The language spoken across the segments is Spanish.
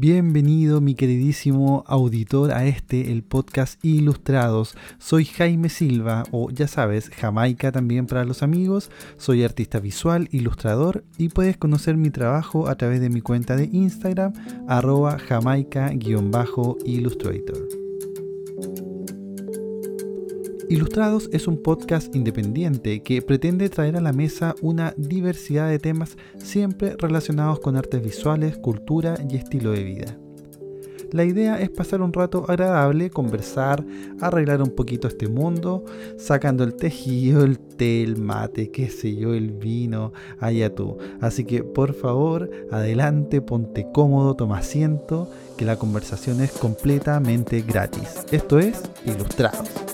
Bienvenido mi queridísimo auditor a este, el podcast Ilustrados. Soy Jaime Silva o ya sabes, Jamaica también para los amigos. Soy artista visual, ilustrador y puedes conocer mi trabajo a través de mi cuenta de Instagram arroba jamaica-illustrator. Ilustrados es un podcast independiente que pretende traer a la mesa una diversidad de temas siempre relacionados con artes visuales, cultura y estilo de vida. La idea es pasar un rato agradable, conversar, arreglar un poquito este mundo, sacando el tejido, el té, el mate, qué sé yo, el vino, allá tú. Así que por favor, adelante, ponte cómodo, toma asiento, que la conversación es completamente gratis. Esto es Ilustrados.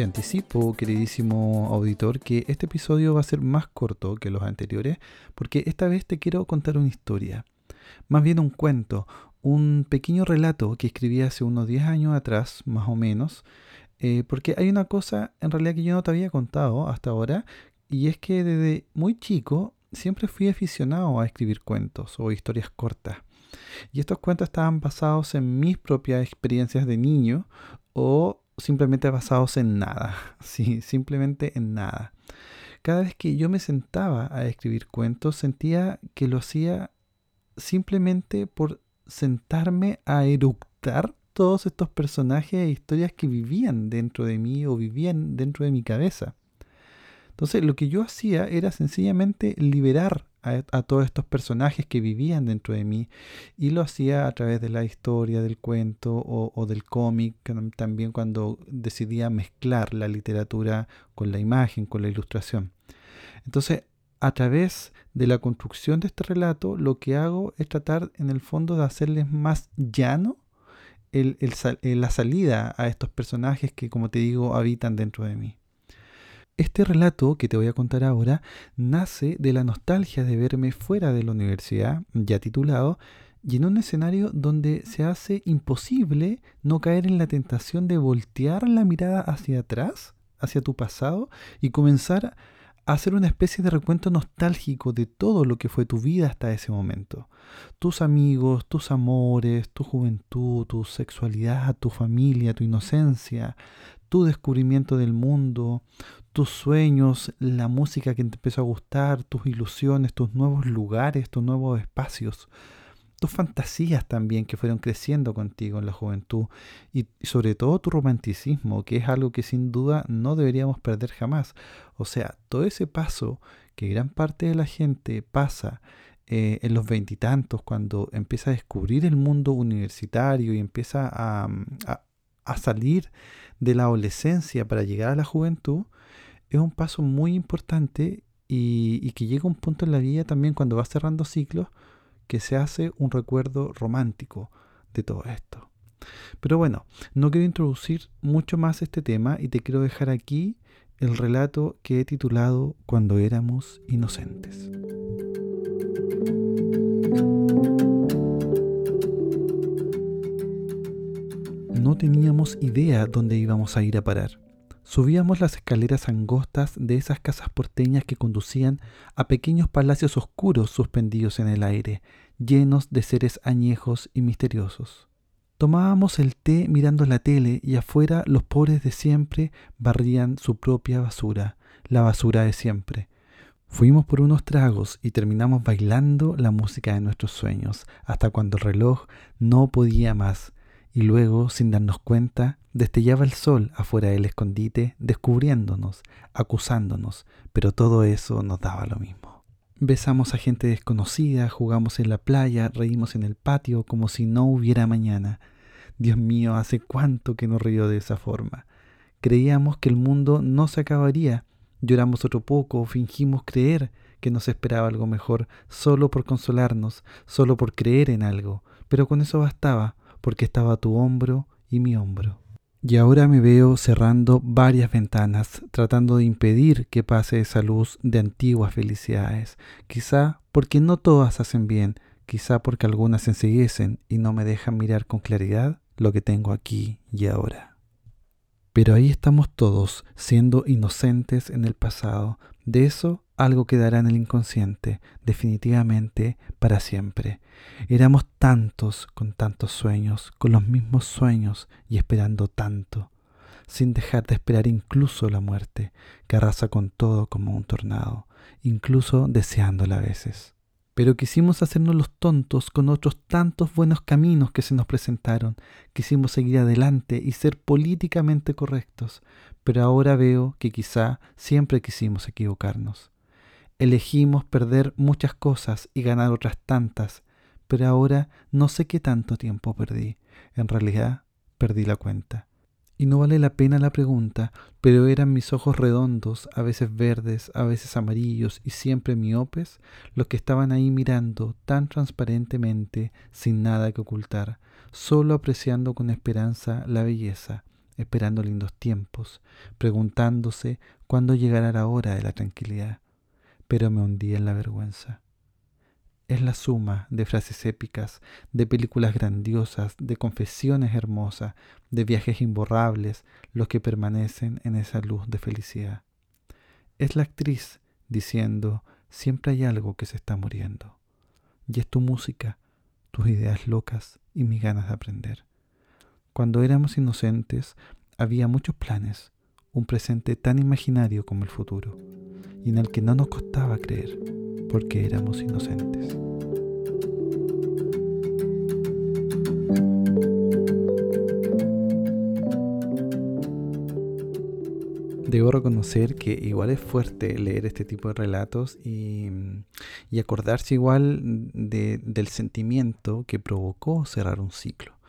Te anticipo, queridísimo auditor, que este episodio va a ser más corto que los anteriores, porque esta vez te quiero contar una historia. Más bien un cuento, un pequeño relato que escribí hace unos 10 años atrás, más o menos, eh, porque hay una cosa en realidad que yo no te había contado hasta ahora, y es que desde muy chico siempre fui aficionado a escribir cuentos o historias cortas. Y estos cuentos estaban basados en mis propias experiencias de niño o simplemente basados en nada, sí, simplemente en nada. Cada vez que yo me sentaba a escribir cuentos, sentía que lo hacía simplemente por sentarme a eructar todos estos personajes e historias que vivían dentro de mí o vivían dentro de mi cabeza. Entonces lo que yo hacía era sencillamente liberar a, todos estos personajes que vivían dentro de mí y lo hacía a través de la historia, del cuento o, del cómic, también cuando decidía mezclar la literatura con la imagen, con la ilustración. Entonces, a través de la construcción de este relato, lo que hago es tratar en el fondo de hacerles más llano la salida a estos personajes que, como te digo, habitan dentro de mí. Este relato que te voy a contar ahora nace de la nostalgia de verme fuera de la universidad, ya titulado, y en un escenario donde se hace imposible no caer en la tentación de voltear la mirada hacia atrás, hacia tu pasado, y comenzar a hacer una especie de recuento nostálgico de todo lo que fue tu vida hasta ese momento. Tus amigos, tus amores, tu juventud, tu sexualidad, tu familia, tu inocencia, tu descubrimiento del mundo, tus sueños, la música que te empezó a gustar, tus ilusiones, tus nuevos lugares, tus nuevos espacios, tus fantasías también que fueron creciendo contigo en la juventud y, sobre todo tu romanticismo, que es algo que sin duda no deberíamos perder jamás. O sea, todo ese paso que gran parte de la gente pasa eh, en los veintitantos, cuando empieza a descubrir el mundo universitario y empieza a, a salir de la adolescencia para llegar a la juventud, es un paso muy importante y, que llega un punto en la vida también cuando va cerrando ciclos que se hace un recuerdo romántico de todo esto. Pero bueno, no quiero introducir mucho más este tema y te quiero dejar aquí el relato que he titulado Cuando éramos inocentes. No teníamos idea dónde íbamos a ir a parar. Subíamos las escaleras angostas de esas casas porteñas que conducían a pequeños palacios oscuros suspendidos en el aire, llenos de seres añejos y misteriosos. Tomábamos el té mirando la tele y afuera los pobres de siempre barrían su propia basura, la basura de siempre. Fuimos por unos tragos y terminamos bailando la música de nuestros sueños, hasta cuando el reloj no podía más, y luego, sin darnos cuenta, Destellaba el sol afuera del escondite, descubriéndonos, acusándonos, pero todo eso nos daba lo mismo. Besamos a gente desconocida, jugamos en la playa, reímos en el patio como si no hubiera mañana. Dios mío, hace cuánto que no río de esa forma. Creíamos que el mundo no se acabaría, lloramos otro poco, fingimos creer que nos esperaba algo mejor, solo por consolarnos, solo por creer en algo, pero con eso bastaba, porque estaba tu hombro y mi hombro. Y ahora me veo cerrando varias ventanas, tratando de impedir que pase esa luz de antiguas felicidades. Quizá porque no todas hacen bien, quizá porque algunas enseguecen y no me dejan mirar con claridad lo que tengo aquí y ahora. Pero ahí estamos todos, siendo inocentes en el pasado. De eso algo quedará en el inconsciente, definitivamente, para siempre. Éramos tantos con tantos sueños, con los mismos sueños y esperando tanto, sin dejar de esperar incluso la muerte, que arrasa con todo como un tornado, incluso deseándola a veces pero quisimos hacernos los tontos con otros tantos buenos caminos que se nos presentaron. Quisimos seguir adelante y ser políticamente correctos, pero ahora veo que quizá siempre quisimos equivocarnos. Elegimos perder muchas cosas y ganar otras tantas, pero ahora no sé qué tanto tiempo perdí. En realidad, perdí la cuenta. Y no vale la pena la pregunta, pero eran mis ojos redondos, a veces verdes, a veces amarillos y siempre miopes, los que estaban ahí mirando tan transparentemente, sin nada que ocultar, solo apreciando con esperanza la belleza, esperando lindos tiempos, preguntándose cuándo llegará la hora de la tranquilidad. Pero me hundí en la vergüenza es la suma de frases épicas, de películas grandiosas, de confesiones hermosas, de viajes imborrables, los que permanecen en esa luz de felicidad. Es la actriz diciendo, siempre hay algo que se está muriendo. Y es tu música, tus ideas locas y mis ganas de aprender. Cuando éramos inocentes, había muchos planes, un presente tan imaginario como el futuro, y en el que no nos costaba creer porque éramos inocentes. Debo reconocer que igual es fuerte leer este tipo de relatos y, acordarse igual del sentimiento que provocó cerrar un ciclo.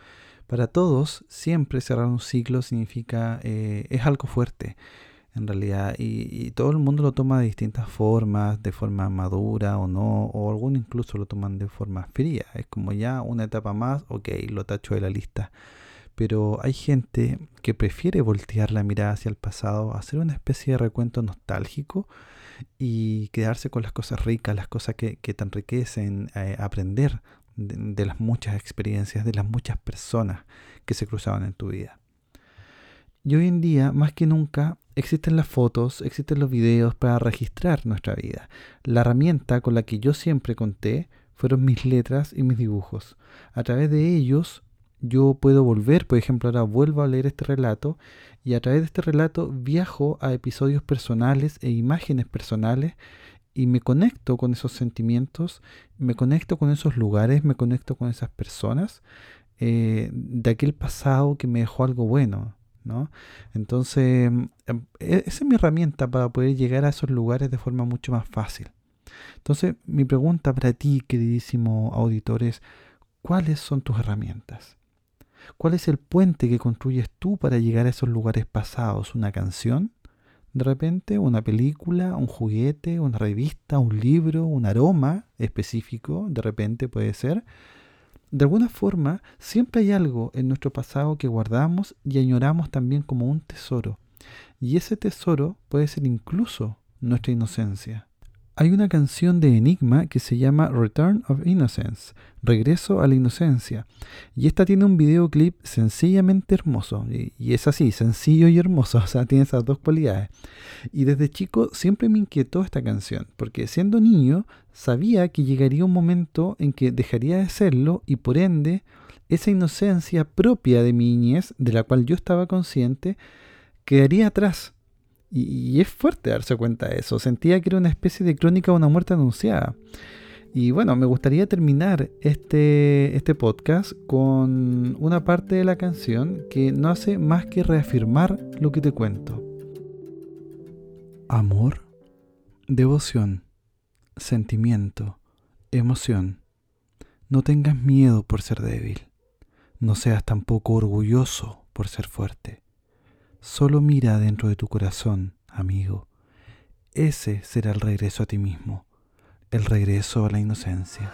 Para todos, siempre cerrar un ciclo significa, eh, es algo fuerte en realidad, y, todo el mundo lo toma de distintas formas, de forma madura o no, o algunos incluso lo toman de forma fría, es como ya una etapa más, ok, lo tacho de la lista. Pero hay gente que prefiere voltear la mirada hacia el pasado, hacer una especie de recuento nostálgico y quedarse con las cosas ricas, las cosas que, te enriquecen, eh, aprender de las muchas experiencias, de las muchas personas que se cruzaban en tu vida. Y hoy en día, más que nunca, existen las fotos, existen los videos para registrar nuestra vida. La herramienta con la que yo siempre conté fueron mis letras y mis dibujos. A través de ellos yo puedo volver, por ejemplo, ahora vuelvo a leer este relato y a través de este relato viajo a episodios personales e imágenes personales y me conecto con esos sentimientos, me conecto con esos lugares, me conecto con esas personas eh, de aquel pasado que me dejó algo bueno. ¿no? Entonces, em, e, esa es mi herramienta para poder llegar a esos lugares de forma mucho más fácil. Entonces, mi pregunta para ti, queridísimo auditor, es, ¿cuáles son tus herramientas? ¿Cuál es el puente que construyes tú para llegar a esos lugares pasados? ¿Una canción? De repente, una película, un juguete, una revista, un libro, un aroma específico, de repente puede ser de alguna forma, siempre hay algo en nuestro pasado que guardamos y añoramos también como un tesoro. Y ese tesoro puede ser incluso nuestra inocencia. Hay una canción de Enigma que se llama Return of Innocence, Regreso a la Inocencia. Y esta tiene un videoclip sencillamente hermoso. Y, es así, sencillo y hermoso. O sea, tiene esas dos cualidades. Y desde chico siempre me inquietó esta canción, porque siendo niño sabía que llegaría un momento en que dejaría de serlo y por ende esa inocencia propia de mi niñez, de la cual yo estaba consciente, quedaría atrás y, es fuerte darse cuenta de eso. Sentía que era una especie de crónica de una muerte anunciada. Y bueno, me gustaría terminar este, este podcast con una parte de la canción que no hace más que reafirmar lo que te cuento. Amor, devoción, sentimiento, emoción. No tengas miedo por ser débil. No seas tampoco orgulloso por ser fuerte. Solo mira dentro de tu corazón, amigo. Ese será el regreso a ti mismo, el regreso a la inocencia.